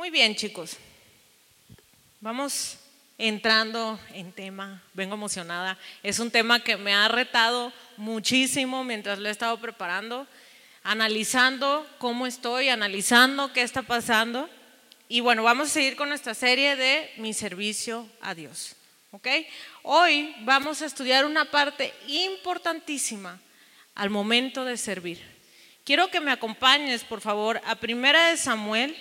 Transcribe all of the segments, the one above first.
Muy bien, chicos. Vamos entrando en tema. Vengo emocionada. Es un tema que me ha retado muchísimo mientras lo he estado preparando, analizando cómo estoy, analizando qué está pasando. Y bueno, vamos a seguir con nuestra serie de mi servicio a Dios. ¿Ok? Hoy vamos a estudiar una parte importantísima al momento de servir. Quiero que me acompañes, por favor, a Primera de Samuel,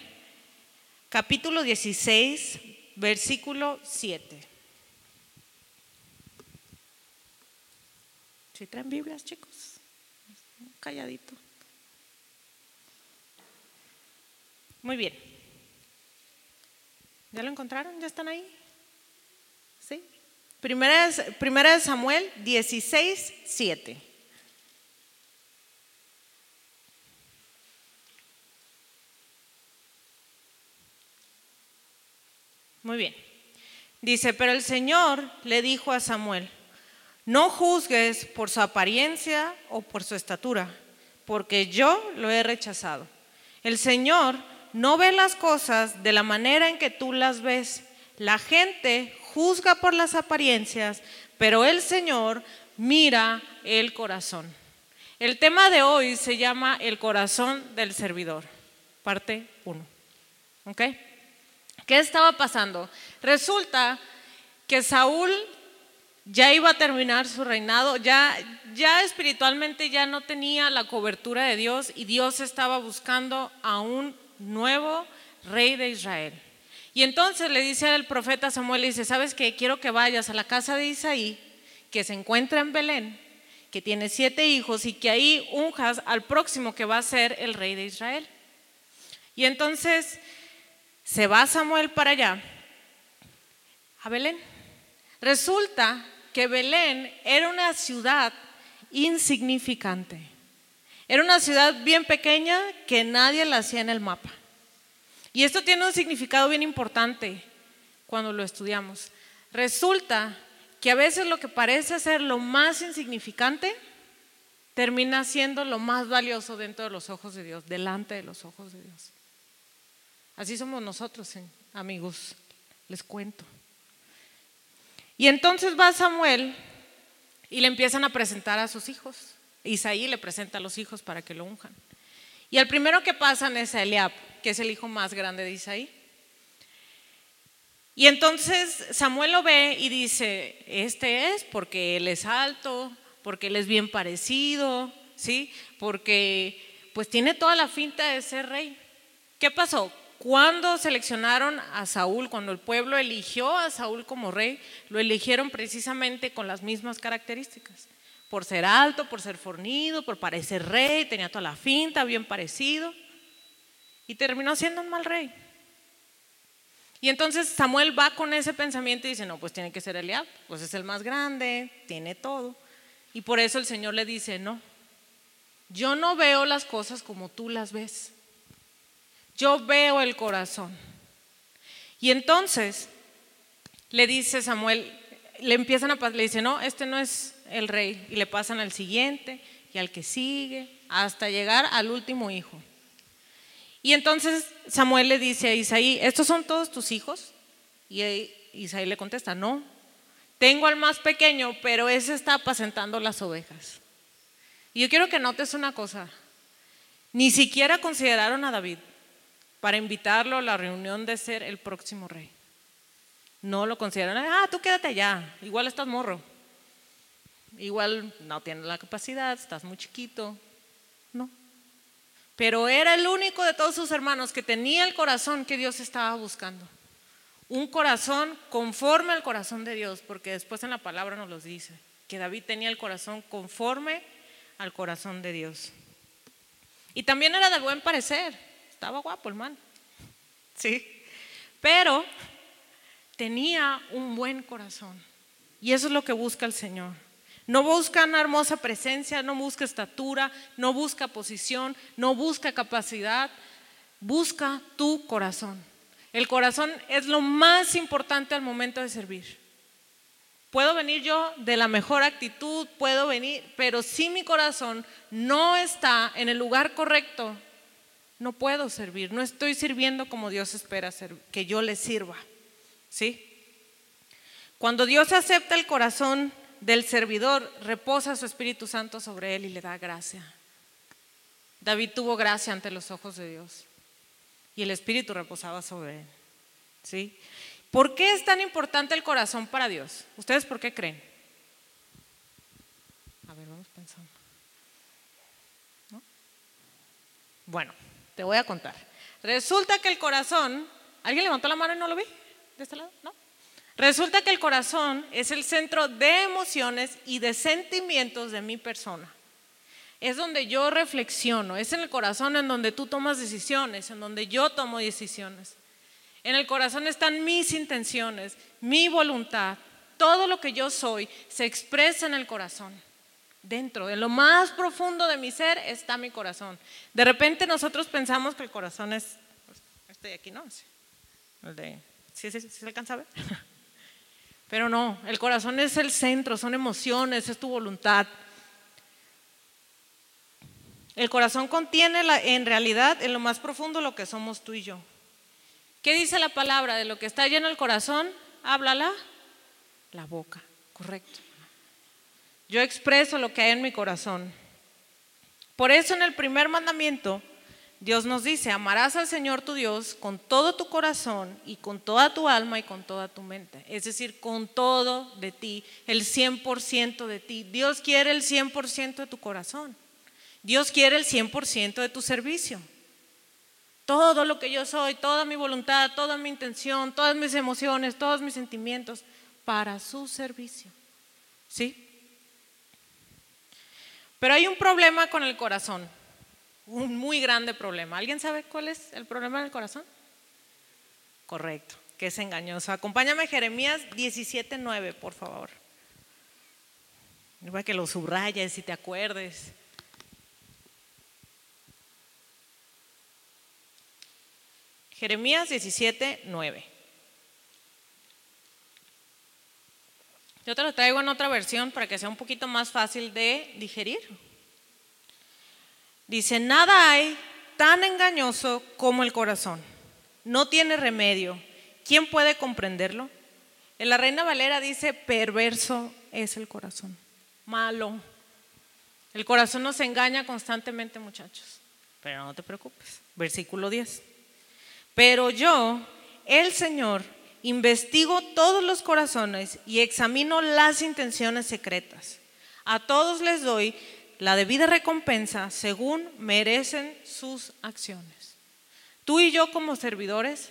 capítulo 16, versículo 7. ¿Sí traen Biblias, chicos? Calladito. Muy bien. ¿Ya lo encontraron? ¿Ya están ahí? ¿Sí? Primera, de Samuel 16, 7. Muy bien. Dice, pero el Señor le dijo a Samuel, no juzgues por su apariencia o por su estatura, porque yo lo he rechazado. El Señor no ve las cosas de la manera en que tú las ves. La gente juzga por las apariencias, pero el Señor mira el corazón. El tema de hoy se llama el corazón del servidor, parte 1. ¿Ok? ¿Qué estaba pasando? Resulta que Saúl ya iba a terminar su reinado, ya, ya espiritualmente ya no tenía la cobertura de Dios y Dios estaba buscando a un nuevo rey de Israel. Y entonces le dice al profeta Samuel, le dice, ¿sabes qué? Quiero que vayas a la casa de Isaí, que se encuentra en Belén, que tiene siete hijos y que ahí unjas al próximo que va a ser el rey de Israel. Y entonces se va Samuel para allá, a Belén. Resulta que Belén era una ciudad insignificante. Era una ciudad bien pequeña que nadie la hacía en el mapa. Y esto tiene un significado bien importante cuando lo estudiamos. Resulta que a veces lo que parece ser lo más insignificante termina siendo lo más valioso dentro de los ojos de Dios, delante de los ojos de Dios. Así somos nosotros, eh, amigos, les cuento. Y entonces va Samuel y le empiezan a presentar a sus hijos. Isaí le presenta a los hijos para que lo unjan. Y el primero que pasan es a Eliab, que es el hijo más grande de Isaí. Y entonces Samuel lo ve y dice, este es porque él es alto, porque él es bien parecido, ¿sí? Porque pues tiene toda la finta de ser rey. ¿Qué pasó? Cuando seleccionaron a Saúl, cuando el pueblo eligió a Saúl como rey, lo eligieron precisamente con las mismas características. Por ser alto, por ser fornido, por parecer rey, tenía toda la finta, bien parecido. Y terminó siendo un mal rey. Y entonces Samuel va con ese pensamiento y dice, no, pues tiene que ser Eliab, pues es el más grande, tiene todo. Y por eso el Señor le dice, no, yo no veo las cosas como tú las ves. Yo veo el corazón. Y entonces le dice Samuel, le empiezan a le dice, no, este no es el rey. Y le pasan al siguiente y al que sigue, hasta llegar al último hijo. Y entonces Samuel le dice a Isaí, ¿estos son todos tus hijos? Y Isaí le contesta, no, tengo al más pequeño, pero ese está apacentando las ovejas. Y yo quiero que notes una cosa, ni siquiera consideraron a David para invitarlo a la reunión de ser el próximo rey. No lo consideran, ah, tú quédate allá, igual estás morro, igual no tienes la capacidad, estás muy chiquito. No. Pero era el único de todos sus hermanos que tenía el corazón que Dios estaba buscando. Un corazón conforme al corazón de Dios, porque después en la palabra nos lo dice, que David tenía el corazón conforme al corazón de Dios. Y también era de buen parecer. Estaba guapo el man. Sí. Pero tenía un buen corazón. Y eso es lo que busca el Señor. No busca una hermosa presencia, no busca estatura, no busca posición, no busca capacidad. Busca tu corazón. El corazón es lo más importante al momento de servir. Puedo venir yo de la mejor actitud, puedo venir, pero si mi corazón no está en el lugar correcto, no puedo servir, no estoy sirviendo como Dios espera que yo le sirva. ¿Sí? Cuando Dios acepta el corazón del servidor, reposa su Espíritu Santo sobre él y le da gracia. David tuvo gracia ante los ojos de Dios y el Espíritu reposaba sobre él. ¿Sí? ¿Por qué es tan importante el corazón para Dios? ¿Ustedes por qué creen? A ver, vamos pensando. Bueno, te voy a contar. Resulta que el corazón, ¿alguien levantó la mano y no lo vi? ¿De este lado? ¿No? Resulta que el corazón es el centro de emociones y de sentimientos de mi persona. Es donde yo reflexiono, es en el corazón en donde tú tomas decisiones, en donde yo tomo decisiones. En el corazón están mis intenciones, mi voluntad, todo lo que yo soy se expresa en el corazón. Dentro, de lo más profundo de mi ser está mi corazón. De repente nosotros pensamos que el corazón es este de aquí, ¿no? El de, ¿sí, se alcanza a ver? Pero no, el corazón es el centro, son emociones, es tu voluntad. El corazón contiene en realidad en lo más profundo lo que somos tú y yo. ¿Qué dice la palabra? De lo que está lleno el corazón, háblala la boca, correcto. Yo expreso lo que hay en mi corazón. Por eso en el primer mandamiento Dios nos dice, amarás al Señor tu Dios con todo tu corazón y con toda tu alma y con toda tu mente. Es decir, con todo de ti, el 100% de ti. Dios quiere el 100% de tu corazón. Dios quiere el 100% de tu servicio. Todo lo que yo soy, toda mi voluntad, toda mi intención, todas mis emociones, todos mis sentimientos, para su servicio. ¿Sí? Pero hay un problema con el corazón un muy grande problema. ¿Alguien sabe cuál es el problema del corazón? Correcto, que es engañoso. Acompáñame Jeremías 17.9, por favor. Para que lo subrayes y te acuerdes. Jeremías 17.9. Yo te lo traigo en otra versión para que sea un poquito más fácil de digerir. Dice, nada hay tan engañoso como el corazón. No tiene remedio. ¿Quién puede comprenderlo? En la Reina Valera dice, perverso es el corazón. Malo. El corazón nos engaña constantemente, muchachos. Pero no te preocupes. Versículo 10. Pero yo, el Señor, investigo todos los corazones y examino las intenciones secretas. A todos les doy la debida recompensa según merecen sus acciones. Tú y yo como servidores,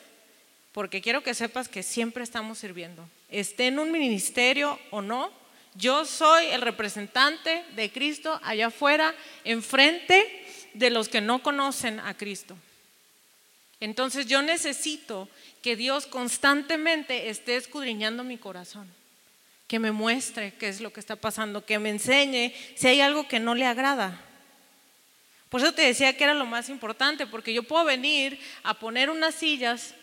porque quiero que sepas que siempre estamos sirviendo, esté en un ministerio o no, yo soy el representante de Cristo allá afuera, enfrente de los que no conocen a Cristo. Entonces yo necesito que Dios constantemente esté escudriñando mi corazón que me muestre qué es lo que está pasando, que me enseñe si hay algo que no le agrada. Por eso te decía que era lo más importante, porque yo puedo venir a poner unas sillas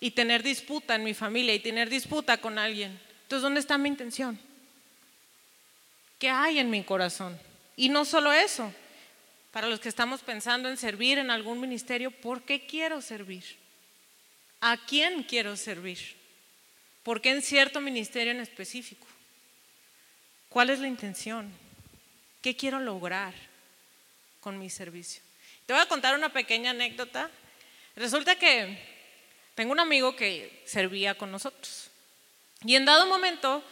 y tener disputa en mi familia y tener disputa con alguien. Entonces, ¿dónde está mi intención? ¿Qué hay en mi corazón? Y no solo eso, para los que estamos pensando en servir en algún ministerio, ¿por qué quiero servir? ¿A quién quiero servir? ¿Por qué en cierto ministerio en específico? ¿Cuál es la intención? ¿Qué quiero lograr con mi servicio? Te voy a contar una pequeña anécdota. Resulta que tengo un amigo que servía con nosotros. Y en dado momento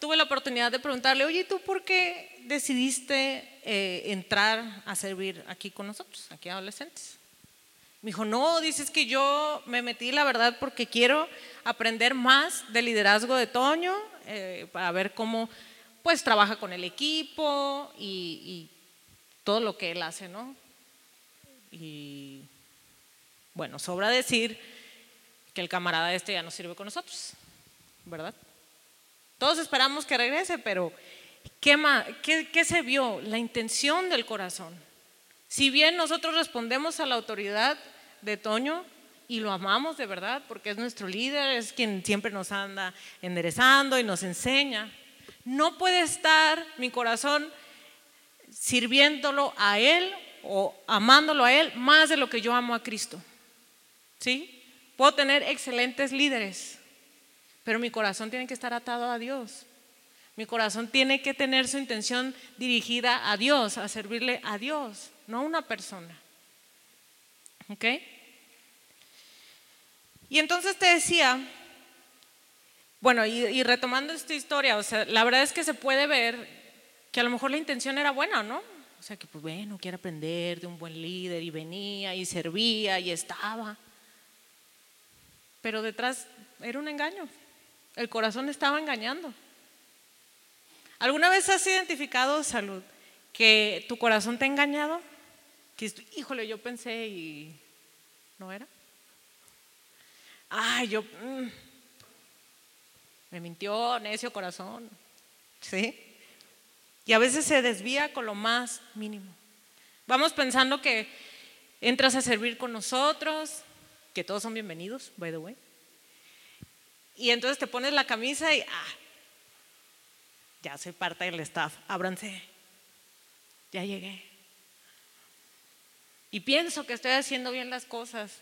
tuve la oportunidad de preguntarle, oye, ¿tú por qué decidiste eh, entrar a servir aquí con nosotros, aquí adolescentes? Me dijo, no, dices que yo me metí, la verdad, porque quiero aprender más del liderazgo de Toño, eh, para ver cómo pues trabaja con el equipo y, y, todo lo que él hace, ¿no? Y bueno, sobra decir que el camarada este ya no sirve con nosotros, ¿verdad? Todos esperamos que regrese, pero ¿qué, qué, qué se vio? La intención del corazón. Si bien nosotros respondemos a la autoridad de Toño y lo amamos de verdad porque es nuestro líder, es quien siempre nos anda enderezando y nos enseña, no puede estar mi corazón sirviéndolo a Él o amándolo a Él más de lo que yo amo a Cristo. ¿Sí? Puedo tener excelentes líderes, pero mi corazón tiene que estar atado a Dios. Mi corazón tiene que tener su intención dirigida a Dios, a servirle a Dios, no a una persona. ¿Ok? Y entonces te decía, bueno, y, retomando esta historia, o sea, la verdad es que se puede ver que a lo mejor la intención era buena, ¿no? O sea, que pues bueno, quiere aprender de un buen líder y venía y servía y estaba. Pero detrás era un engaño. El corazón estaba engañando. ¿Alguna vez has identificado, salud, que tu corazón te ha engañado? Que, híjole, yo pensé y no era. Ay, yo mm, me mintió, necio corazón. ¿Sí? Y a veces se desvía con lo más mínimo. Vamos pensando que entras a servir con nosotros, que todos son bienvenidos, by the way. Y entonces te pones la camisa y, ah, ya soy parte del staff, ábranse, ya llegué. Y pienso que estoy haciendo bien las cosas,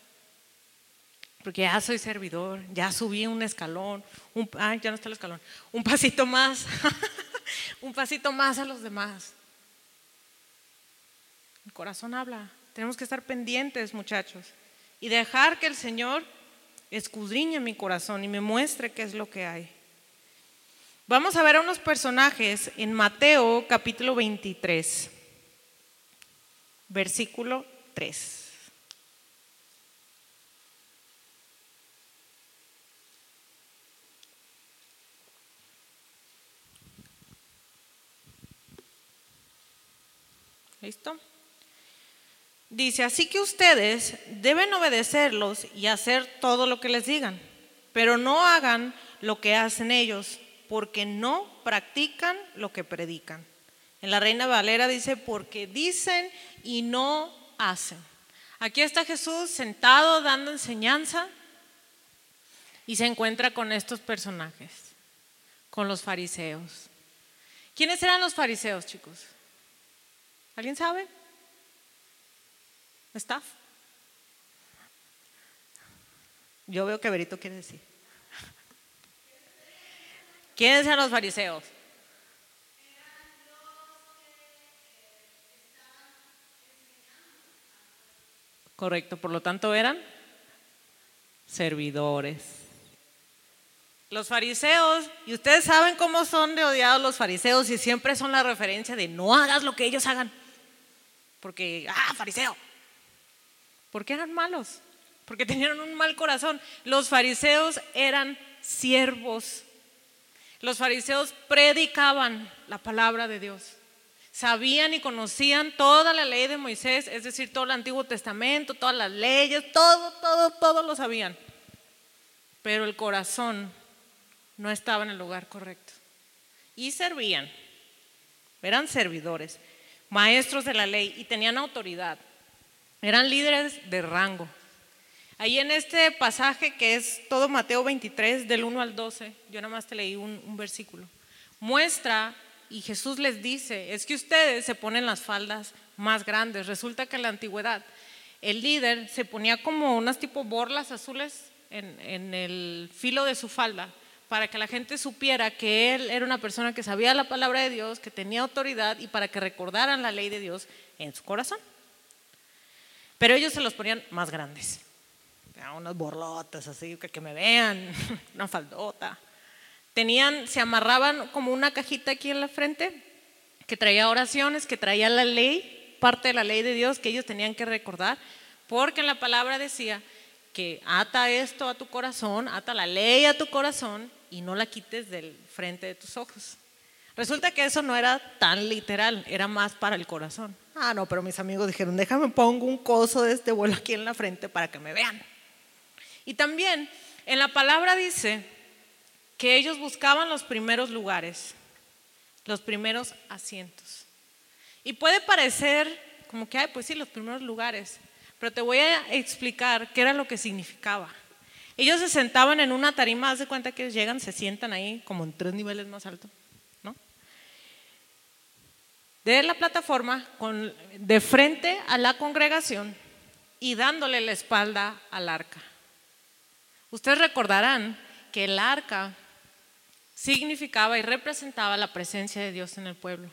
porque ya soy servidor, ya subí un escalón, un, ay, ya no está el escalón, un pasito más, un pasito más a los demás. El corazón habla, tenemos que estar pendientes, muchachos, y dejar que el Señor escudriñe mi corazón y me muestre qué es lo que hay. Vamos a ver a unos personajes en Mateo capítulo 23, versículo 3. ¿Listo? Dice, así que ustedes deben obedecerlos y hacer todo lo que les digan, pero no hagan lo que hacen ellos porque no practican lo que predican. En la Reina Valera dice, porque dicen y no hacen. Aquí está Jesús sentado dando enseñanza y se encuentra con estos personajes, con los fariseos. ¿Quiénes eran los fariseos, chicos? ¿Alguien sabe? ¿Está? Yo veo que Berito quiere decir. ¿Quiénes eran los fariseos? Correcto, por lo tanto eran servidores. Los fariseos, y ustedes saben cómo son de odiados los fariseos y siempre son la referencia de no hagas lo que ellos hagan. Porque, ah, fariseo. Porque eran malos, porque tenían un mal corazón. Los fariseos eran siervos los fariseos predicaban la palabra de Dios. Sabían y conocían toda la ley de Moisés, es decir, todo el Antiguo Testamento, todas las leyes, todo, todo, todo lo sabían. Pero el corazón no estaba en el lugar correcto. Y servían. Eran servidores, maestros de la ley y tenían autoridad. Eran líderes de rango. Ahí en este pasaje que es todo Mateo 23 del 1 al 12, yo nada más te leí un, versículo, muestra y Jesús les dice, es que ustedes se ponen las faldas más grandes. Resulta que en la antigüedad el líder se ponía como unas tipo borlas azules en, el filo de su falda para que la gente supiera que él era una persona que sabía la palabra de Dios, que tenía autoridad y para que recordaran la ley de Dios en su corazón. Pero ellos se los ponían más grandes unas borlotas así, que, que me vean, una faldota. Tenían, se amarraban como una cajita aquí en la frente que traía oraciones, que traía la ley, parte de la ley de Dios que ellos tenían que recordar, porque en la palabra decía que ata esto a tu corazón, ata la ley a tu corazón y no la quites del frente de tus ojos. Resulta que eso no era tan literal, era más para el corazón. Ah, no, pero mis amigos dijeron, déjame pongo un coso de este vuelo aquí en la frente para que me vean. Y también en la palabra dice que ellos buscaban los primeros lugares, los primeros asientos. Y puede parecer como que, ay, pues sí, los primeros lugares, pero te voy a explicar qué era lo que significaba. Ellos se sentaban en una tarima, haz de cuenta que llegan, se sientan ahí como en tres niveles más altos, ¿no? De la plataforma con, de frente a la congregación y dándole la espalda al arca. Ustedes recordarán que el arca significaba y representaba la presencia de Dios en el pueblo.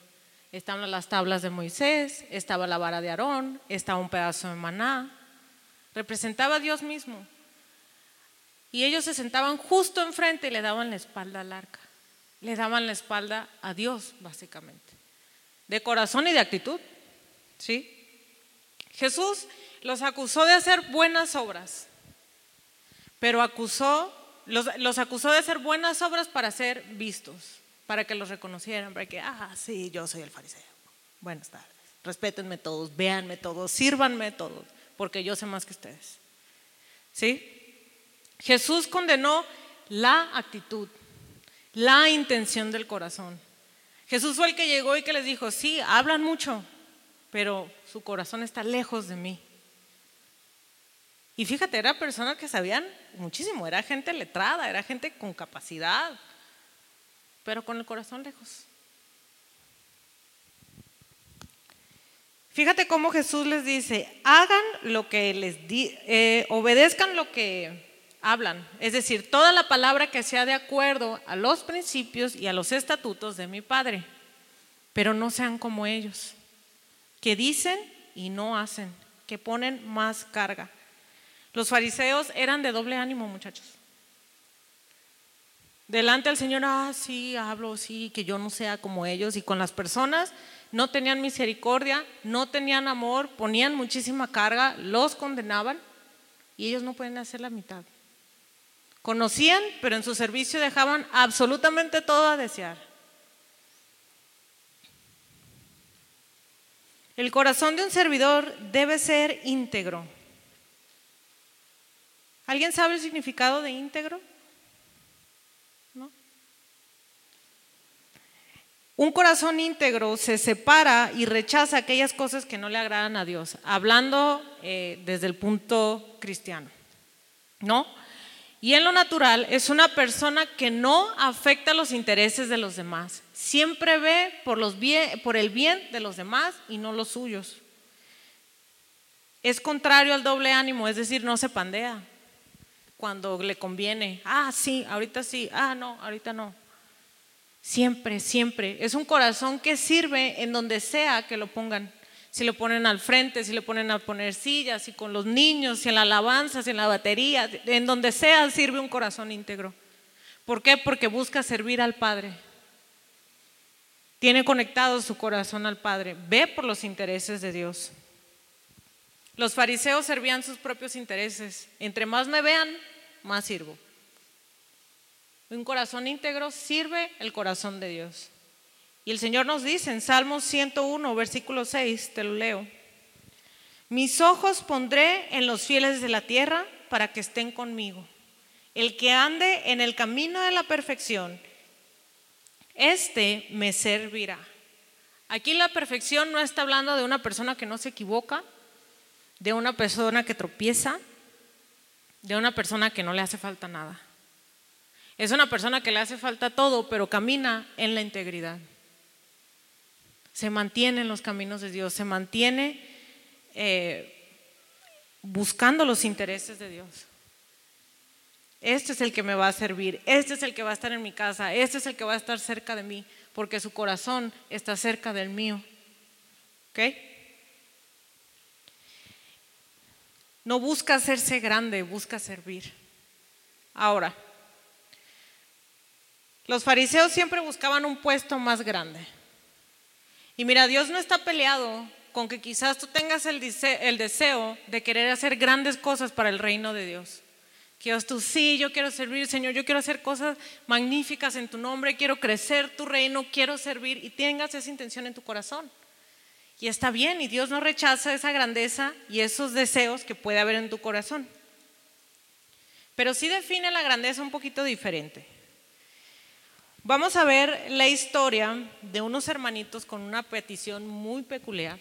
Estaban las tablas de Moisés, estaba la vara de Aarón, estaba un pedazo de maná. Representaba a Dios mismo. Y ellos se sentaban justo enfrente y le daban la espalda al arca. Le daban la espalda a Dios, básicamente. De corazón y de actitud. ¿Sí? Jesús los acusó de hacer buenas obras, pero acusó, los, los acusó de hacer buenas obras para ser vistos, para que los reconocieran, para que, ah, sí, yo soy el fariseo. Buenas tardes. Respétenme todos, véanme todos, sírvanme todos, porque yo sé más que ustedes. ¿Sí? Jesús condenó la actitud, la intención del corazón. Jesús fue el que llegó y que les dijo, sí, hablan mucho, pero su corazón está lejos de mí. Y fíjate, era personas que sabían muchísimo, era gente letrada, era gente con capacidad, pero con el corazón lejos. Fíjate cómo Jesús les dice, hagan lo que les di, eh, obedezcan lo que hablan, es decir, toda la palabra que sea de acuerdo a los principios y a los estatutos de mi Padre, pero no sean como ellos, que dicen y no hacen, que ponen más carga. Los fariseos eran de doble ánimo, muchachos. Delante del Señor, ah, sí, hablo, sí, que yo no sea como ellos. Y con las personas no tenían misericordia, no tenían amor, ponían muchísima carga, los condenaban y ellos no pueden hacer la mitad. Conocían, pero en su servicio dejaban absolutamente todo a desear. El corazón de un servidor debe ser íntegro. ¿Alguien sabe el significado de íntegro? ¿No? Un corazón íntegro se separa y rechaza aquellas cosas que no le agradan a Dios, hablando eh, desde el punto cristiano. ¿No? Y en lo natural es una persona que no afecta los intereses de los demás. Siempre ve por, el bien de los demás y no los suyos. Es contrario al doble ánimo, es decir, no se pandea cuando le conviene. Ah, sí, ahorita sí. Ah, no, ahorita no. Siempre, siempre. Es un corazón que sirve en donde sea que lo pongan. Si lo ponen al frente, si le ponen a poner sillas, y con los niños, si en la alabanza, si en la batería, en donde sea sirve un corazón íntegro. ¿Por qué? Porque busca servir al Padre. Tiene conectado su corazón al Padre. Ve por los intereses de Dios. Los fariseos servían sus propios intereses. Entre más me vean, más sirvo. Un corazón íntegro sirve el corazón de Dios. Y el Señor nos dice en Salmos 101, versículo 6, te lo leo. Mis ojos pondré en los fieles de la tierra para que estén conmigo. El que ande en el camino de la perfección, este me servirá. Aquí la perfección no está hablando de una persona que no se equivoca, de una persona que tropieza, de una persona que no le hace falta nada. Es una persona que le hace falta todo, pero camina en la integridad. Se mantiene en los caminos de Dios, se mantiene eh, buscando los intereses de Dios. Este es el que me va a servir, este es el que va a estar en mi casa, este es el que va a estar cerca de mí, porque su corazón está cerca del mío. ¿Ok? No busca hacerse grande, busca servir. Ahora, los fariseos siempre buscaban un puesto más grande. Y mira, Dios no está peleado con que quizás tú tengas el deseo, de querer hacer grandes cosas para el reino de Dios. Que tú, sí, yo quiero servir, Señor, yo quiero hacer cosas magníficas en tu nombre, quiero crecer tu reino, quiero servir y tengas esa intención en tu corazón. Y está bien, y Dios no rechaza esa grandeza y esos deseos que puede haber en tu corazón. Pero sí define la grandeza un poquito diferente. Vamos a ver la historia de unos hermanitos con una petición muy peculiar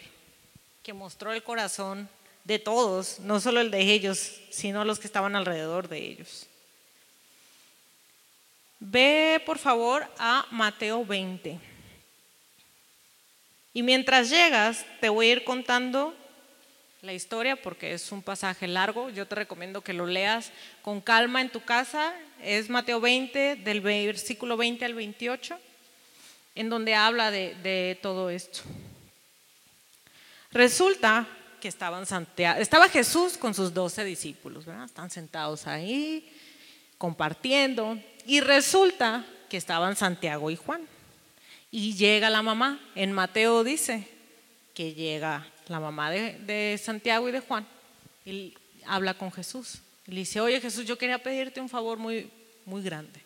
que mostró el corazón de todos, no solo el de ellos, sino los que estaban alrededor de ellos. Ve por favor a Mateo 20. Y mientras llegas, te voy a ir contando la historia porque es un pasaje largo. Yo te recomiendo que lo leas con calma en tu casa. Es Mateo 20, del versículo 20 al 28, en donde habla de, todo esto. Resulta que estaban Santiago, estaba Jesús con sus doce discípulos, ¿verdad? Están sentados ahí, compartiendo, y resulta que estaban Santiago y Juan. Y llega la mamá. En Mateo dice que llega la mamá de, Santiago y de Juan. Y habla con Jesús. Y le dice, oye Jesús, yo quería pedirte un favor muy, muy grande.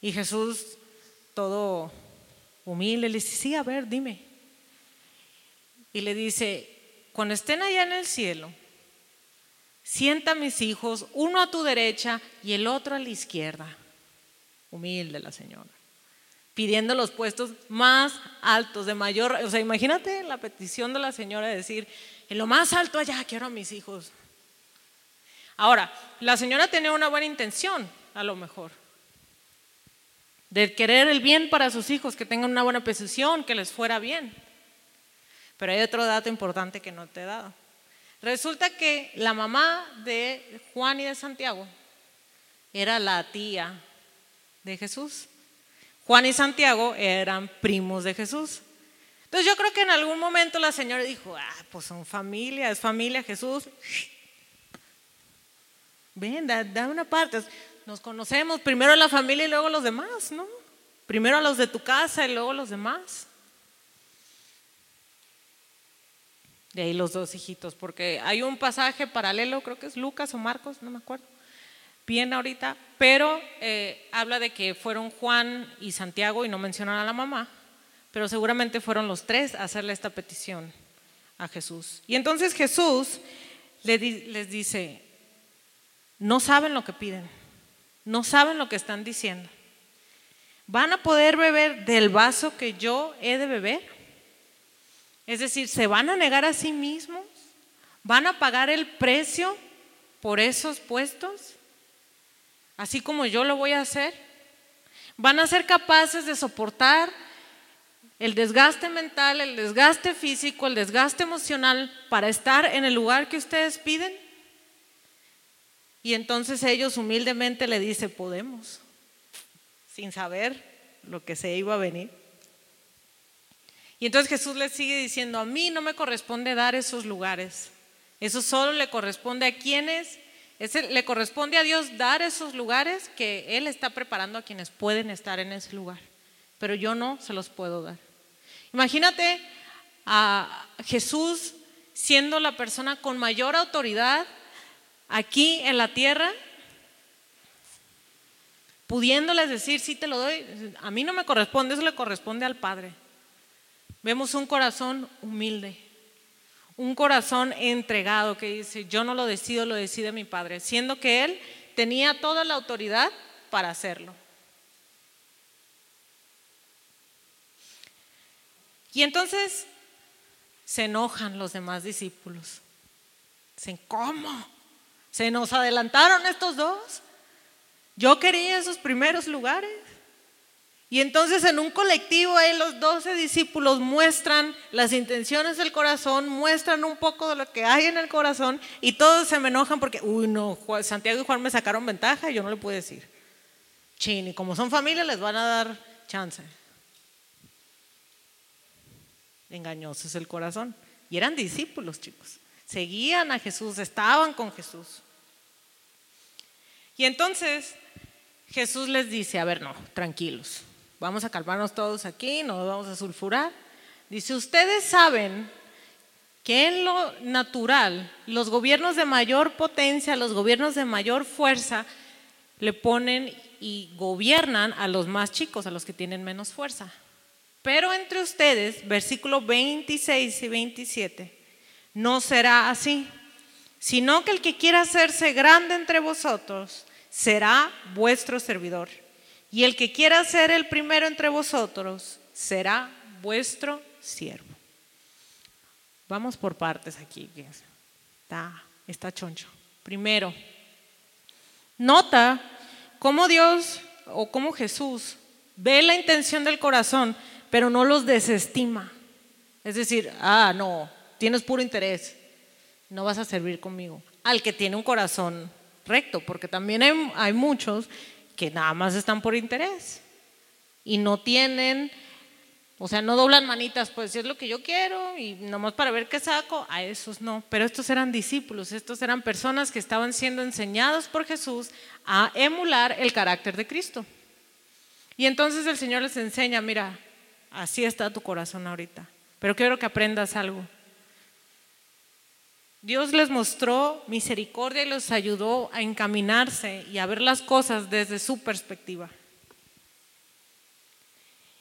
Y Jesús, todo humilde, le dice, sí, a ver, dime. Y le dice, cuando estén allá en el cielo, sienta a mis hijos, uno a tu derecha y el otro a la izquierda. Humilde la señora pidiendo los puestos más altos, de mayor, o sea, imagínate la petición de la señora de decir, en lo más alto allá quiero a mis hijos. Ahora, la señora tenía una buena intención, a lo mejor, de querer el bien para sus hijos, que tengan una buena posición, que les fuera bien. Pero hay otro dato importante que no te he dado. Resulta que la mamá de Juan y de Santiago era la tía de Jesús. Juan y Santiago eran primos de Jesús. Entonces yo creo que en algún momento la señora dijo, ah, pues son familia, es familia Jesús. Ven, da, una parte. Nos conocemos, primero la familia y luego los demás, ¿no? Primero a los de tu casa y luego los demás. De ahí los dos hijitos, porque hay un pasaje paralelo, creo que es Lucas o Marcos, no me acuerdo, bien ahorita, pero eh, habla de que fueron Juan y Santiago y no mencionan a la mamá, pero seguramente fueron los tres a hacerle esta petición a Jesús. Y entonces Jesús les dice, no saben lo que piden, no saben lo que están diciendo. ¿Van a poder beber del vaso que yo he de beber? Es decir, ¿se van a negar a sí mismos? ¿Van a pagar el precio por esos puestos? Así como yo lo voy a hacer? ¿Van a ser capaces de soportar el desgaste mental, el desgaste físico, el desgaste emocional para estar en el lugar que ustedes piden? Y entonces ellos humildemente le dicen, podemos, sin saber lo que se iba a venir. Y entonces Jesús les sigue diciendo, a mí no me corresponde dar esos lugares. Eso solo le corresponde a quienes le corresponde a Dios dar esos lugares que Él está preparando a quienes pueden estar en ese lugar, pero yo no se los puedo dar. Imagínate a Jesús siendo la persona con mayor autoridad aquí en la tierra, pudiéndoles decir, sí te lo doy, a mí no me corresponde, eso le corresponde al Padre. Vemos un corazón humilde un corazón entregado que dice, yo no lo decido, lo decide mi Padre, siendo que Él tenía toda la autoridad para hacerlo. Y entonces se enojan los demás discípulos. Dicen, ¿cómo? ¿Se nos adelantaron estos dos? Yo quería esos primeros lugares. Y entonces en un colectivo ahí los doce discípulos muestran las intenciones del corazón, muestran un poco de lo que hay en el corazón y todos se me enojan porque, uy, no, Santiago y Juan me sacaron ventaja y yo no le pude decir. Chin, y como son familia les van a dar chance. Engañoso es el corazón. Y eran discípulos, chicos. Seguían a Jesús, estaban con Jesús. Y entonces Jesús les dice, a ver, no, tranquilos Vamos a calmarnos todos aquí, no vamos a sulfurar. Dice, ustedes saben que en lo natural los gobiernos de mayor potencia, los gobiernos de mayor fuerza, le ponen y gobiernan a los más chicos, a los que tienen menos fuerza. Pero entre ustedes, versículo 26 y 27, no será así, sino que el que quiera hacerse grande entre vosotros será vuestro servidor. Y el que quiera ser el primero entre vosotros será vuestro siervo. Vamos por partes aquí. Está, está choncho. Primero, nota cómo Dios o cómo Jesús ve la intención del corazón, pero no los desestima. Es decir, ah, no, tienes puro interés, no vas a servir conmigo. Al que tiene un corazón recto, porque también hay, hay muchos que nada más están por interés y no tienen, o sea, no doblan manitas, pues si es lo que yo quiero y nomás para ver qué saco, a esos no. Pero estos eran discípulos, estos eran personas que estaban siendo enseñados por Jesús a emular el carácter de Cristo. Y entonces el Señor les enseña, mira, así está tu corazón ahorita, pero quiero que aprendas algo. Dios les mostró misericordia y los ayudó a encaminarse y a ver las cosas desde su perspectiva.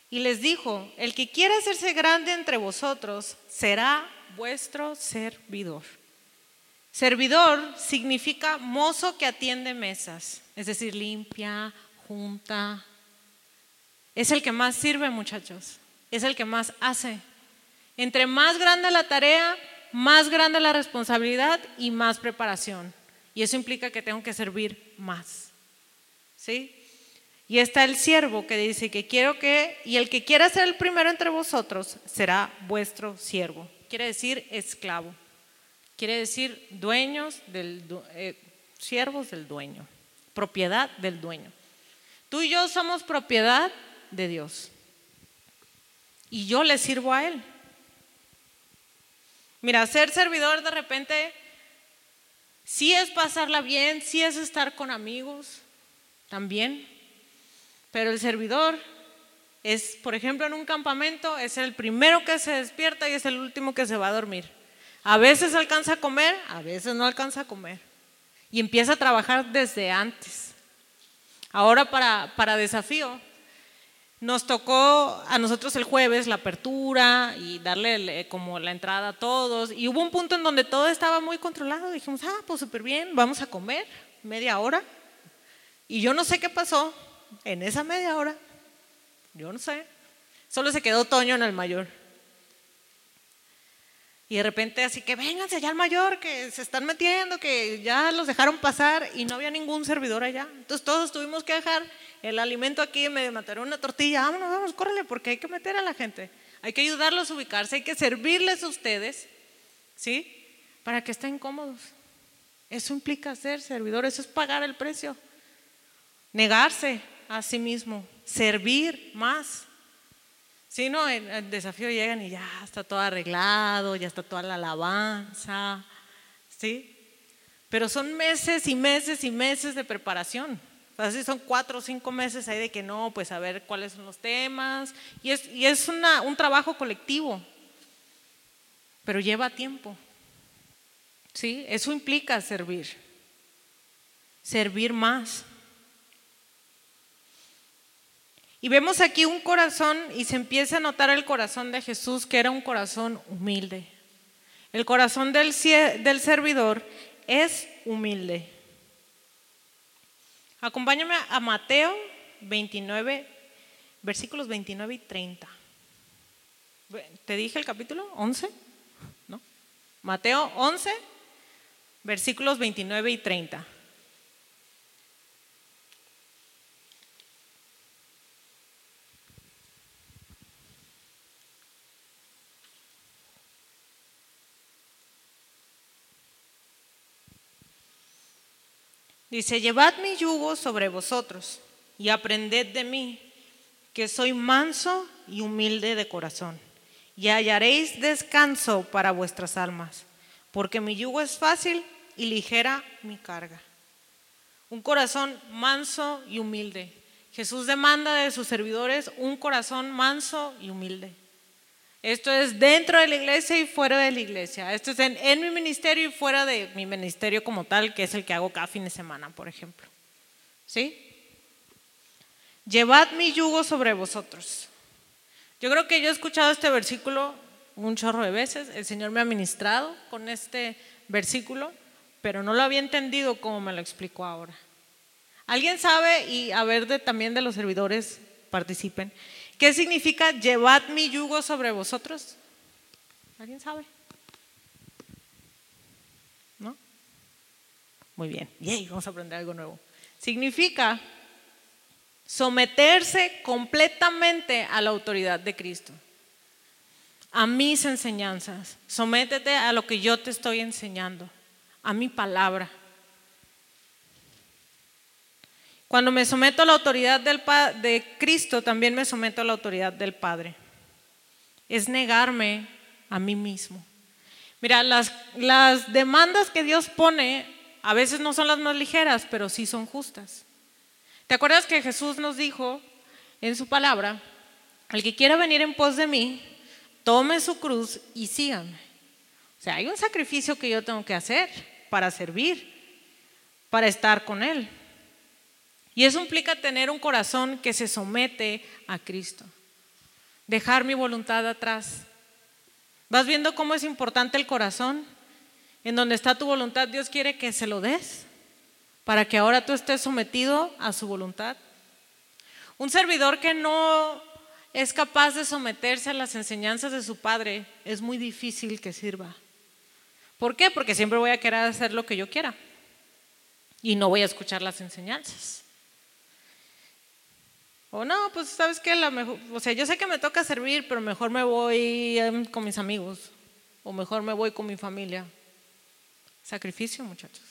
Y les dijo, el que quiera hacerse grande entre vosotros será vuestro servidor. Servidor significa mozo que atiende mesas, es decir, limpia, junta. Es el que más sirve, muchachos. Es el que más hace. Entre más grande la tarea, más grande la responsabilidad y más preparación. Y eso implica que tengo que servir más. ¿Sí? Y está el siervo que dice que quiero que, y el que quiera ser el primero entre vosotros será vuestro siervo. Quiere decir esclavo. Quiere decir dueños del, eh, siervos del dueño, propiedad del dueño. Tú y yo somos propiedad de Dios. Y yo le sirvo a Él. Mira, ser servidor de repente sí es pasarla bien, sí es estar con amigos también. Pero el servidor es, por ejemplo, en un campamento, es el primero que se despierta y es el último que se va a dormir. A veces alcanza a comer, a veces no alcanza a comer. Y empieza a trabajar desde antes. Ahora para, para desafío, nos tocó a nosotros el jueves la apertura y darle como la entrada a todos. Y hubo un punto en donde todo estaba muy controlado. Dijimos, ah, pues súper bien, vamos a comer media hora. Y yo no sé qué pasó, en esa media hora, yo no sé, solo se quedó Toño en el mayor. Y de repente así que vénganse allá al mayor, que se están metiendo, que ya los dejaron pasar y no había ningún servidor allá. Entonces todos tuvimos que dejar el alimento aquí, me mataron una tortilla, vámonos, vamos, córrele, porque hay que meter a la gente. Hay que ayudarlos a ubicarse, hay que servirles a ustedes, ¿sí? Para que estén cómodos. Eso implica ser servidor, eso es pagar el precio. Negarse, a sí mismo, servir más. Si no, el, desafío llegan y ya está todo arreglado, ya está toda la alabanza, ¿sí? Pero son meses y meses y meses de preparación. Así son cuatro o cinco meses ahí de que no, pues a ver cuáles son los temas. Y es, y es una, un trabajo colectivo, pero lleva tiempo. ¿Sí? Eso implica servir. Servir más. Y vemos aquí un corazón y se empieza a notar el corazón de Jesús, que era un corazón humilde. El corazón del, del servidor es humilde. Acompáñame a Mateo 29, versículos 29 y 30. ¿Te dije el capítulo? ¿11? ¿No? Mateo 11, versículos 29 y 30. Dice, llevad mi yugo sobre vosotros y aprended de mí, que soy manso y humilde de corazón, y hallaréis descanso para vuestras almas, porque mi yugo es fácil y ligera mi carga. Un corazón manso y humilde. Jesús demanda de sus servidores un corazón manso y humilde. Esto es dentro de la iglesia y fuera de la iglesia. Esto es en, mi ministerio y fuera de mi ministerio como tal, que es el que hago cada fin de semana, por ejemplo. ¿Sí? Llevad mi yugo sobre vosotros. Yo creo que yo he escuchado este versículo un chorro de veces. El Señor me ha ministrado con este versículo, pero no lo había entendido como me lo explicó ahora. ¿Alguien sabe? Y a ver también de los servidores participen. ¿Qué significa llevad mi yugo sobre vosotros? ¿Alguien sabe? ¿No? Muy bien. Yay, vamos a aprender algo nuevo. Significa someterse completamente a la autoridad de Cristo. a mis enseñanzas, sométete a lo que yo te estoy enseñando, a mi palabra. Cuando me someto a la autoridad del de Cristo, también me someto a la autoridad del Padre. Es negarme a mí mismo. Mira, las, las demandas que Dios pone a veces no son las más ligeras, pero sí son justas. ¿Te acuerdas que Jesús nos dijo en su palabra, el que quiera venir en pos de mí, tome su cruz y sígame. O sea, hay un sacrificio que yo tengo que hacer para servir, para estar con Él. Y eso implica tener un corazón que se somete a Cristo. Dejar mi voluntad atrás. ¿Vas viendo cómo es importante el corazón? En donde está tu voluntad, Dios quiere que se lo des para que ahora tú estés sometido a su voluntad. Un servidor que no es capaz de someterse a las enseñanzas de su padre, es muy difícil que sirva. ¿Por qué? Porque siempre voy a querer hacer lo que yo quiera y no voy a escuchar las enseñanzas. O no, pues sabes que la mejor, o sea, yo sé que me toca servir, pero mejor me voy em, con mis amigos o mejor me voy con mi familia. Sacrificio, muchachos.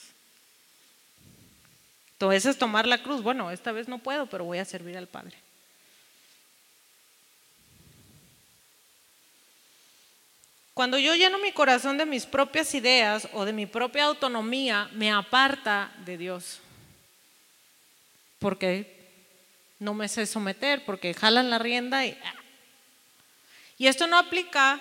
Entonces es tomar la cruz. Bueno, esta vez no puedo, pero voy a servir al Padre. Cuando yo lleno mi corazón de mis propias ideas o de mi propia autonomía, me aparta de Dios. Porque no me sé someter, porque jalan la rienda y... Y esto no aplica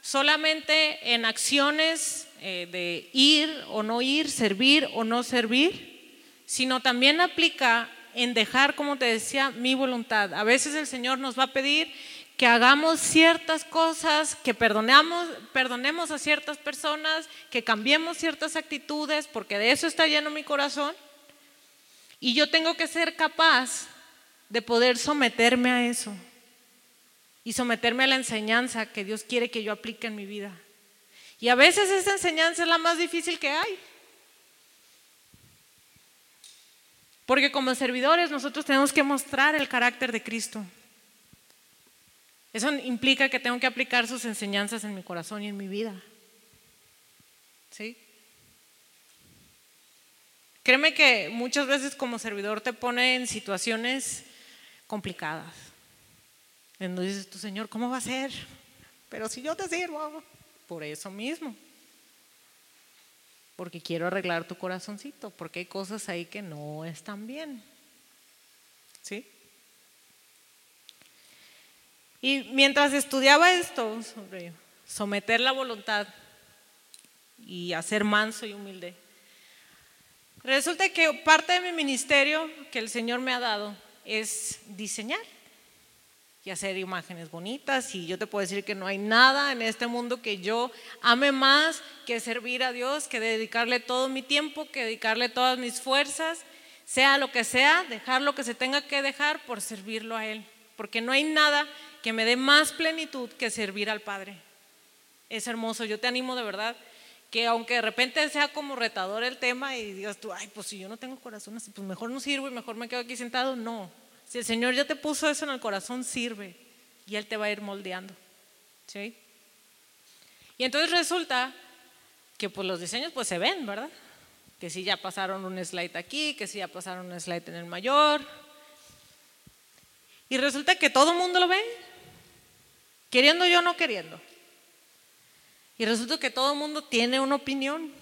solamente en acciones eh, de ir o no ir, servir o no servir, sino también aplica en dejar, como te decía, mi voluntad. A veces el Señor nos va a pedir que hagamos ciertas cosas, que perdonemos, perdonemos a ciertas personas, que cambiemos ciertas actitudes, porque de eso está lleno mi corazón. Y yo tengo que ser capaz de poder someterme a eso y someterme a la enseñanza que Dios quiere que yo aplique en mi vida. Y a veces esa enseñanza es la más difícil que hay. Porque como servidores nosotros tenemos que mostrar el carácter de Cristo. Eso implica que tengo que aplicar sus enseñanzas en mi corazón y en mi vida. ¿Sí? Créeme que muchas veces como servidor te pone en situaciones complicadas. En donde dices, tu Señor, ¿cómo va a ser? Pero si yo te sirvo, por eso mismo. Porque quiero arreglar tu corazoncito, porque hay cosas ahí que no están bien. ¿Sí? Y mientras estudiaba esto sobre someter la voluntad y hacer manso y humilde, resulta que parte de mi ministerio que el Señor me ha dado es diseñar y hacer imágenes bonitas. Y yo te puedo decir que no hay nada en este mundo que yo ame más que servir a Dios, que dedicarle todo mi tiempo, que dedicarle todas mis fuerzas, sea lo que sea, dejar lo que se tenga que dejar por servirlo a Él. Porque no hay nada que me dé más plenitud que servir al Padre. Es hermoso, yo te animo de verdad que aunque de repente sea como retador el tema y digas tú, ay, pues si yo no tengo corazón así, pues mejor no sirvo y mejor me quedo aquí sentado, no. Si el Señor ya te puso eso en el corazón, sirve y Él te va a ir moldeando. ¿Sí? Y entonces resulta que pues los diseños pues se ven, ¿verdad? Que si ya pasaron un slide aquí, que si ya pasaron un slide en el mayor. Y resulta que todo el mundo lo ve. Queriendo yo o no queriendo. Y resulta que todo el mundo tiene una opinión.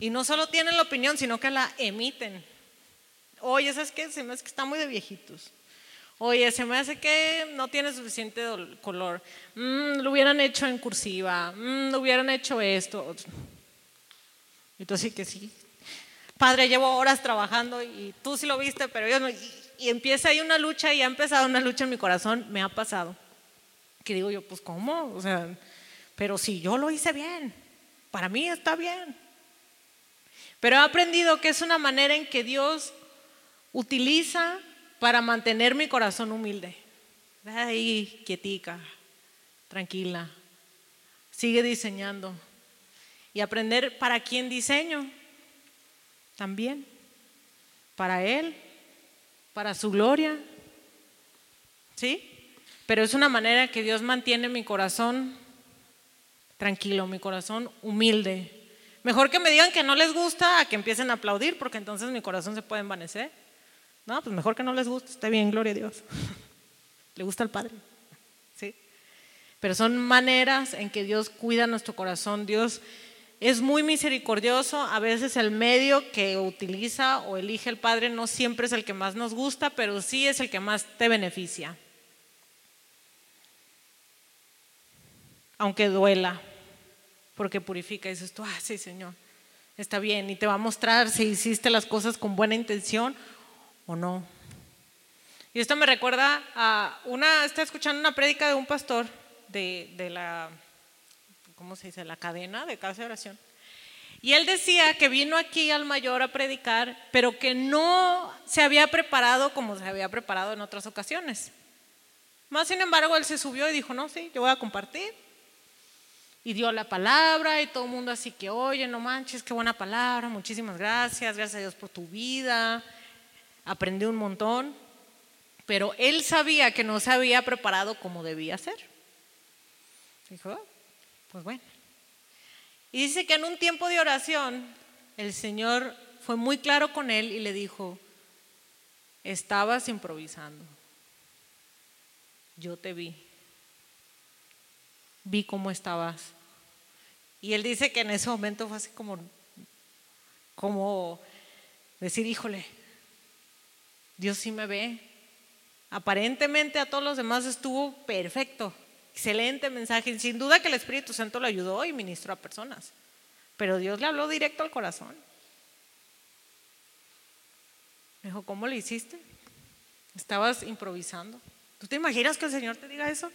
Y no solo tienen la opinión, sino que la emiten. Oye, ¿sabes qué? Se me hace que está muy de viejitos. Oye, se me hace que no tiene suficiente color. Mm, lo hubieran hecho en cursiva. Mm, lo hubieran hecho esto. Entonces sí que sí. Padre, llevo horas trabajando y tú sí lo viste, pero yo no y empieza ahí una lucha y ha empezado una lucha en mi corazón, me ha pasado. Que digo yo, pues ¿cómo? O sea, pero si yo lo hice bien, para mí está bien. Pero he aprendido que es una manera en que Dios utiliza para mantener mi corazón humilde. Ahí, quietica, tranquila. Sigue diseñando. Y aprender para quién diseño. También. Para Él para su gloria. ¿Sí? Pero es una manera que Dios mantiene mi corazón tranquilo, mi corazón humilde. Mejor que me digan que no les gusta a que empiecen a aplaudir, porque entonces mi corazón se puede envanecer. No, pues mejor que no les guste, está bien, gloria a Dios. Le gusta al Padre. ¿Sí? Pero son maneras en que Dios cuida nuestro corazón. Dios es muy misericordioso. A veces el medio que utiliza o elige el Padre no siempre es el que más nos gusta, pero sí es el que más te beneficia. Aunque duela, porque purifica. Y dices tú, ah, sí, Señor, está bien. Y te va a mostrar si hiciste las cosas con buena intención o no. Y esto me recuerda a una, está escuchando una prédica de un pastor de, de la, ¿cómo se dice? La cadena de casa de oración. Y él decía que vino aquí al mayor a predicar, pero que no se había preparado como se había preparado en otras ocasiones. Más sin embargo, él se subió y dijo, no, sí, yo voy a compartir. Y dio la palabra y todo el mundo así que, oye, no manches, qué buena palabra, muchísimas gracias, gracias a Dios por tu vida, aprendí un montón, pero él sabía que no se había preparado como debía ser. Dijo, pues bueno. Y dice que en un tiempo de oración el Señor fue muy claro con él y le dijo, estabas improvisando. Yo te vi. Vi cómo estabas. Y él dice que en ese momento fue así como, como decir, híjole, Dios sí me ve. Aparentemente a todos los demás estuvo perfecto. Excelente mensaje. Sin duda que el Espíritu Santo lo ayudó y ministró a personas. Pero Dios le habló directo al corazón. Me dijo, ¿cómo le hiciste? Estabas improvisando. ¿Tú te imaginas que el Señor te diga eso?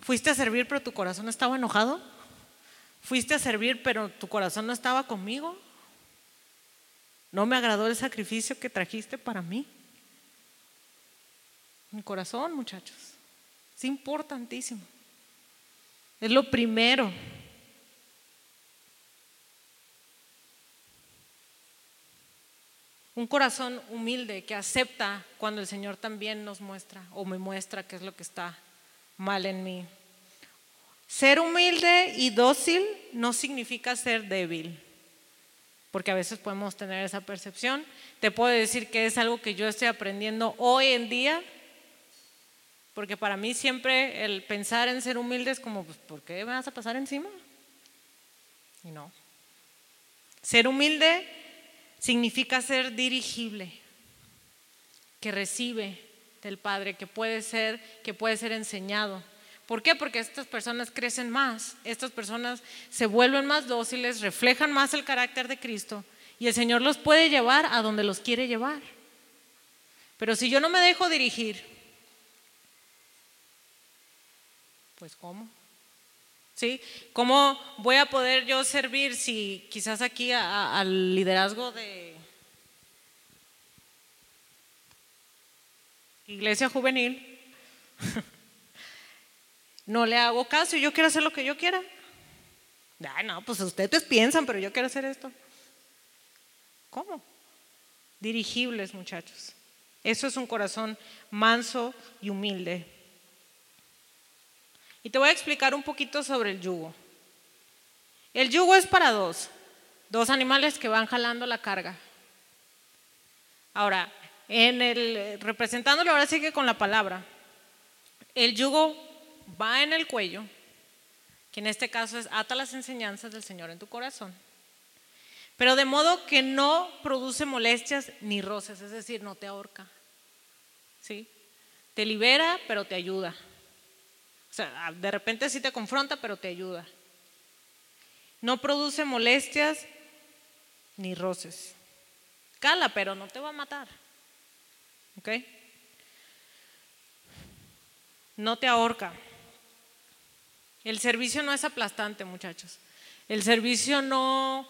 ¿Fuiste a servir pero tu corazón estaba enojado? ¿Fuiste a servir pero tu corazón no estaba conmigo? ¿No me agradó el sacrificio que trajiste para mí? Mi corazón, muchachos. Es importantísimo. Es lo primero. Un corazón humilde que acepta cuando el Señor también nos muestra o me muestra qué es lo que está mal en mí. Ser humilde y dócil no significa ser débil porque a veces podemos tener esa percepción. Te puedo decir que es algo que yo estoy aprendiendo hoy en día, porque para mí siempre el pensar en ser humilde es como, pues, ¿por qué me vas a pasar encima? Y no. Ser humilde significa ser dirigible, que recibe del Padre, que puede ser, que puede ser enseñado. ¿Por qué? Porque estas personas crecen más, estas personas se vuelven más dóciles, reflejan más el carácter de Cristo y el Señor los puede llevar a donde los quiere llevar. Pero si yo no me dejo dirigir, pues ¿cómo? ¿Sí? ¿Cómo voy a poder yo servir si quizás aquí al liderazgo de iglesia juvenil no le hago caso yo quiero hacer lo que yo quiera. Ay, no, pues ustedes piensan, pero yo quiero hacer esto. ¿Cómo? Dirigibles, muchachos. Eso es un corazón manso y humilde. Y te voy a explicar un poquito sobre el yugo. El yugo es para dos, dos animales que van jalando la carga. Ahora, en el representándolo ahora sigue con la palabra. El yugo va en el cuello, que en este caso es ata las enseñanzas del Señor en tu corazón, pero de modo que no produce molestias ni roces, es decir, no te ahorca. ¿Sí? Te libera, pero te ayuda. O sea, de repente sí te confronta, pero te ayuda. No produce molestias ni roces. Cala, pero no te va a matar. ¿Ok? No te ahorca. El servicio no es aplastante, muchachos. El servicio no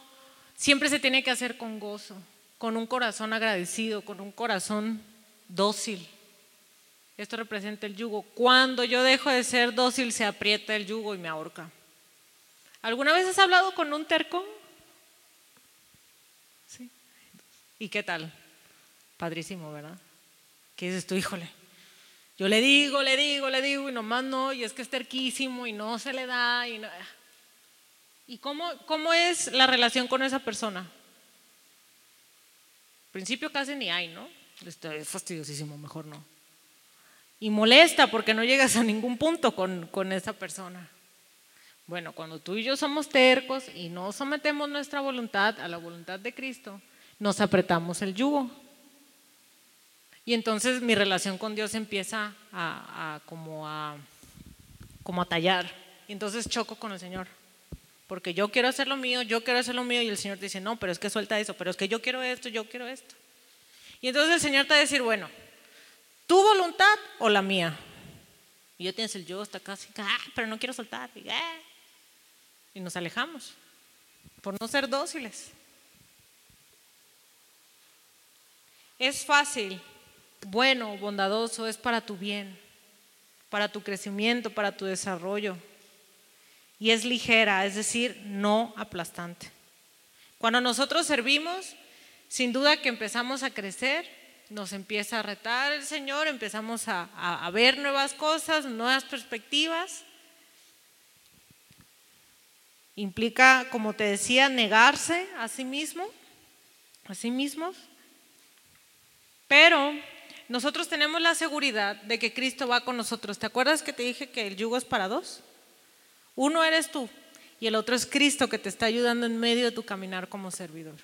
siempre se tiene que hacer con gozo, con un corazón agradecido, con un corazón dócil. Esto representa el yugo. Cuando yo dejo de ser dócil, se aprieta el yugo y me ahorca. ¿Alguna vez has hablado con un terco? Sí. ¿Y qué tal? Padrísimo, ¿verdad? ¿Qué dices tú, híjole? Yo le digo, le digo, le digo y nomás no, y es que es terquísimo y no se le da. ¿Y, ¿Y cómo, cómo es la relación con esa persona? Al principio casi ni hay, ¿no? Es fastidiosísimo, mejor no. Y molesta porque no llegas a ningún punto con, con esa persona. Bueno, cuando tú y yo somos tercos y no sometemos nuestra voluntad a la voluntad de Cristo, nos apretamos el yugo. Y entonces mi relación con Dios empieza a, como a tallar. Y entonces choco con el Señor. Porque yo quiero hacer lo mío, yo quiero hacer lo mío y el Señor dice, no, pero es que suelta eso, pero es que yo quiero esto, yo quiero esto. Y entonces el Señor te va a decir, bueno, ¿tu voluntad o la mía? Y yo tienes el yo hasta casi, ah, pero no quiero soltar. Y, ah". y nos alejamos por no ser dóciles. Es fácil bueno, bondadoso, es para tu bien, para tu crecimiento, para tu desarrollo. Y es ligera, es decir, no aplastante. Cuando nosotros servimos, sin duda que empezamos a crecer, nos empieza a retar el Señor, empezamos a, ver nuevas cosas, nuevas perspectivas. Implica, como te decía, negarse a sí mismo, a sí mismos. Pero nosotros tenemos la seguridad de que Cristo va con nosotros. ¿Te acuerdas que te dije que el yugo es para dos? Uno eres tú y el otro es Cristo que te está ayudando en medio de tu caminar como servidor.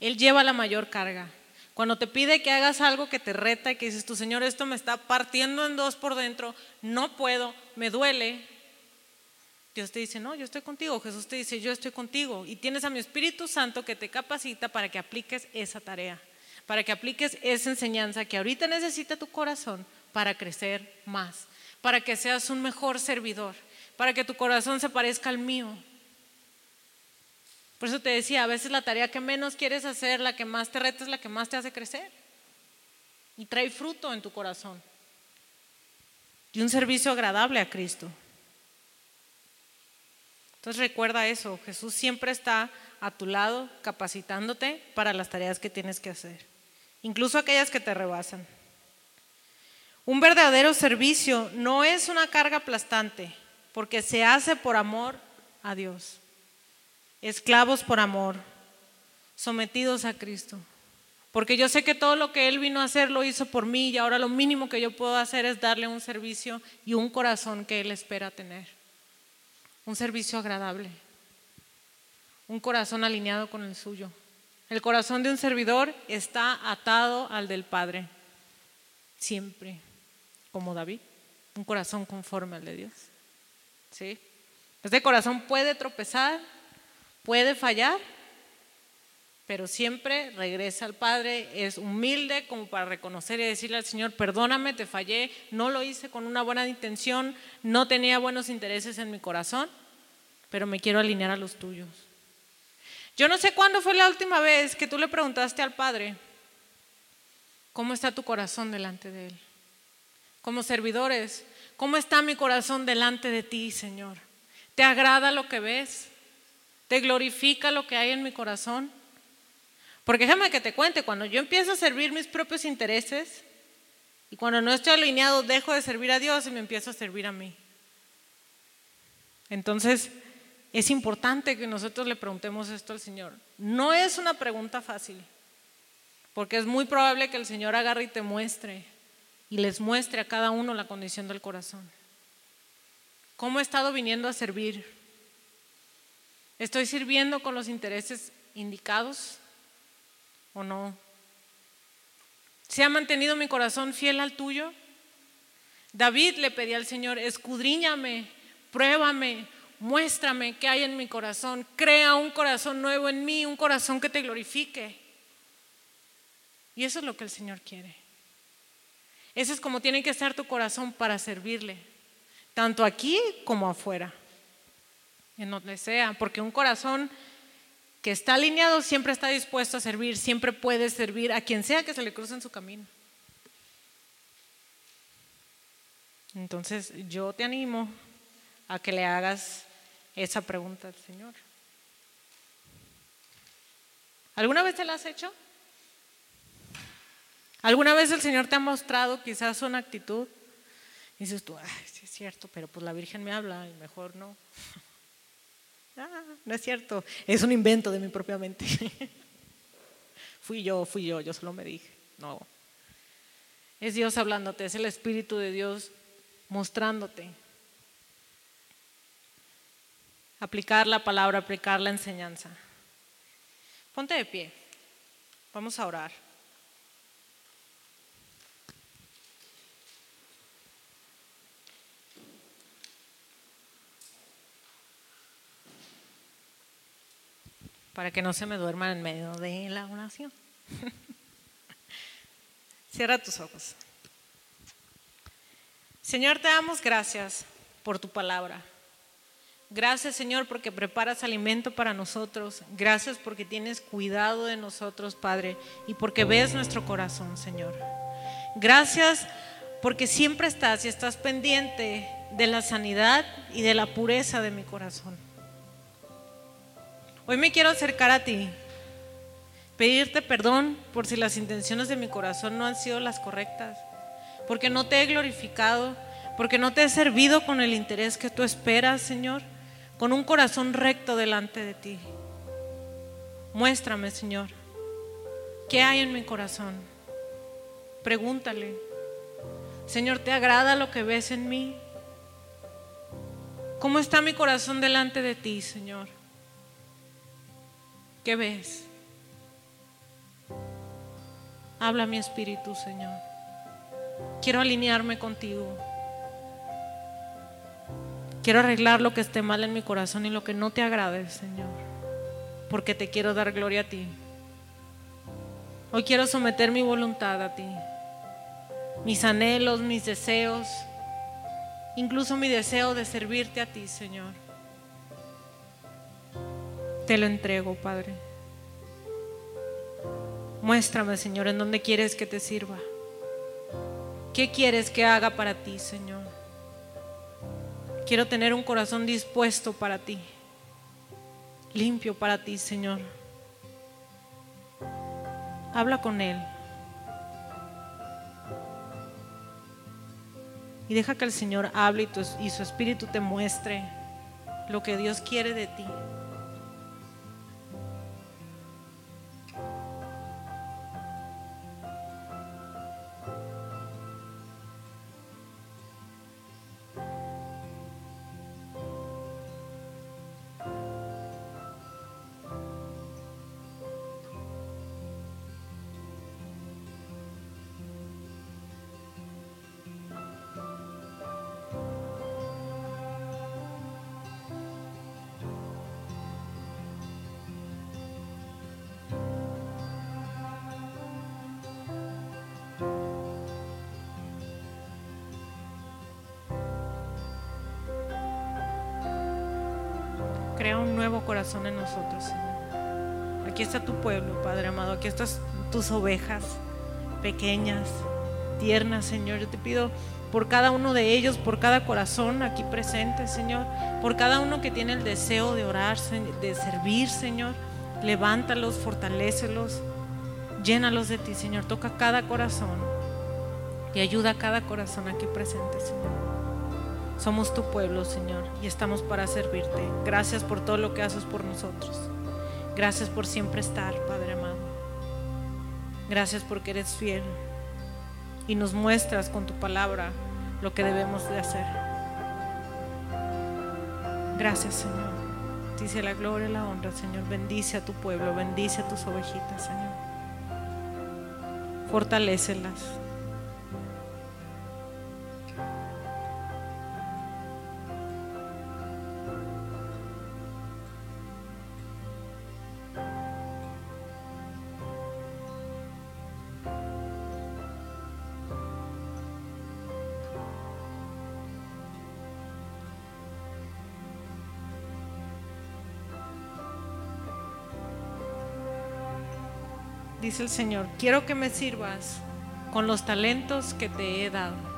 Él lleva la mayor carga. Cuando te pide que hagas algo que te reta y que dices, tu Señor, esto me está partiendo en dos por dentro, no puedo, me duele. Dios te dice, no, yo estoy contigo. Jesús te dice, yo estoy contigo. Y tienes a mi Espíritu Santo que te capacita para que apliques esa tarea para que apliques esa enseñanza que ahorita necesita tu corazón para crecer más, para que seas un mejor servidor, para que tu corazón se parezca al mío. Por eso te decía, a veces la tarea que menos quieres hacer, la que más te reta es la que más te hace crecer. Y trae fruto en tu corazón. Y un servicio agradable a Cristo. Entonces recuerda eso, Jesús siempre está a tu lado capacitándote para las tareas que tienes que hacer incluso aquellas que te rebasan. Un verdadero servicio no es una carga aplastante, porque se hace por amor a Dios. Esclavos por amor, sometidos a Cristo. Porque yo sé que todo lo que Él vino a hacer lo hizo por mí y ahora lo mínimo que yo puedo hacer es darle un servicio y un corazón que Él espera tener. Un servicio agradable. Un corazón alineado con el suyo. El corazón de un servidor está atado al del Padre, siempre, como David, un corazón conforme al de Dios. ¿Sí? Este corazón puede tropezar, puede fallar, pero siempre regresa al Padre, es humilde como para reconocer y decirle al Señor, perdóname, te fallé, no lo hice con una buena intención, no tenía buenos intereses en mi corazón, pero me quiero alinear a los tuyos. Yo no sé cuándo fue la última vez que tú le preguntaste al Padre, ¿cómo está tu corazón delante de Él? Como servidores, ¿cómo está mi corazón delante de ti, Señor? ¿Te agrada lo que ves? ¿Te glorifica lo que hay en mi corazón? Porque déjame que te cuente, cuando yo empiezo a servir mis propios intereses y cuando no estoy alineado, dejo de servir a Dios y me empiezo a servir a mí. Entonces, es importante que nosotros le preguntemos esto al Señor. No es una pregunta fácil, porque es muy probable que el Señor agarre y te muestre y les muestre a cada uno la condición del corazón. ¿Cómo he estado viniendo a servir? ¿Estoy sirviendo con los intereses indicados o no? ¿Se ha mantenido mi corazón fiel al tuyo? David le pedía al Señor, escudriñame, pruébame, muéstrame qué hay en mi corazón, crea un corazón nuevo en mí, un corazón que te glorifique. Y eso es lo que el Señor quiere. Ese es como tiene que estar tu corazón para servirle, tanto aquí como afuera, en donde sea, porque un corazón que está alineado siempre está dispuesto a servir, siempre puede servir a quien sea que se le cruce en su camino. Entonces yo te animo a que le hagas esa pregunta al Señor. ¿Alguna vez te la has hecho? ¿Alguna vez el Señor te ha mostrado quizás una actitud dices tú, Ay, sí es cierto, pero pues la Virgen me habla y mejor no. ah, no es cierto, es un invento de mi propia mente. fui yo, fui yo, yo solo me dije, no. Es Dios hablándote, es el Espíritu de Dios mostrándote. Aplicar la palabra, aplicar la enseñanza. Ponte de pie, vamos a orar. para que no se me duerman en medio de la oración. Cierra tus ojos. Señor, te damos gracias por tu palabra. Gracias, Señor, porque preparas alimento para nosotros. Gracias porque tienes cuidado de nosotros, Padre, y porque ves nuestro corazón, Señor. Gracias porque siempre estás y estás pendiente de la sanidad y de la pureza de mi corazón. Hoy me quiero acercar a ti, pedirte perdón por si las intenciones de mi corazón no han sido las correctas, porque no te he glorificado, porque no te he servido con el interés que tú esperas, Señor, con un corazón recto delante de ti. Muéstrame, Señor, qué hay en mi corazón. Pregúntale, Señor, ¿te agrada lo que ves en mí? ¿Cómo está mi corazón delante de ti, Señor? ¿Qué ves? Habla mi espíritu, Señor. Quiero alinearme contigo. Quiero arreglar lo que esté mal en mi corazón y lo que no te agrade, Señor. Porque te quiero dar gloria a ti. Hoy quiero someter mi voluntad a ti. Mis anhelos, mis deseos, incluso mi deseo de servirte a ti, Señor. Te lo entrego, Padre. Muéstrame, Señor, en dónde quieres que te sirva. ¿Qué quieres que haga para ti, Señor? Quiero tener un corazón dispuesto para ti, limpio para ti, Señor. Habla con Él. Y deja que el Señor hable y, su espíritu te muestre lo que Dios quiere de ti. Corazón en nosotros, Señor. Aquí está tu pueblo, Padre amado. Aquí están tus ovejas pequeñas, tiernas, Señor. Yo te pido por cada uno de ellos, por cada corazón aquí presente, Señor. Por cada uno que tiene el deseo de orar, de servir, Señor. Levántalos, fortalécelos, llénalos de ti, Señor. Toca cada corazón y ayuda a cada corazón aquí presente, Señor. Somos tu pueblo, Señor, y estamos para servirte. Gracias por todo lo que haces por nosotros. Gracias por siempre estar, Padre amado. Gracias porque eres fiel y nos muestras con tu palabra lo que debemos de hacer. Gracias, Señor. Dice la gloria y la honra, Señor. Bendice a tu pueblo, bendice a tus ovejitas, Señor. Fortalécelas. Dice el Señor, quiero que me sirvas con los talentos que te he dado.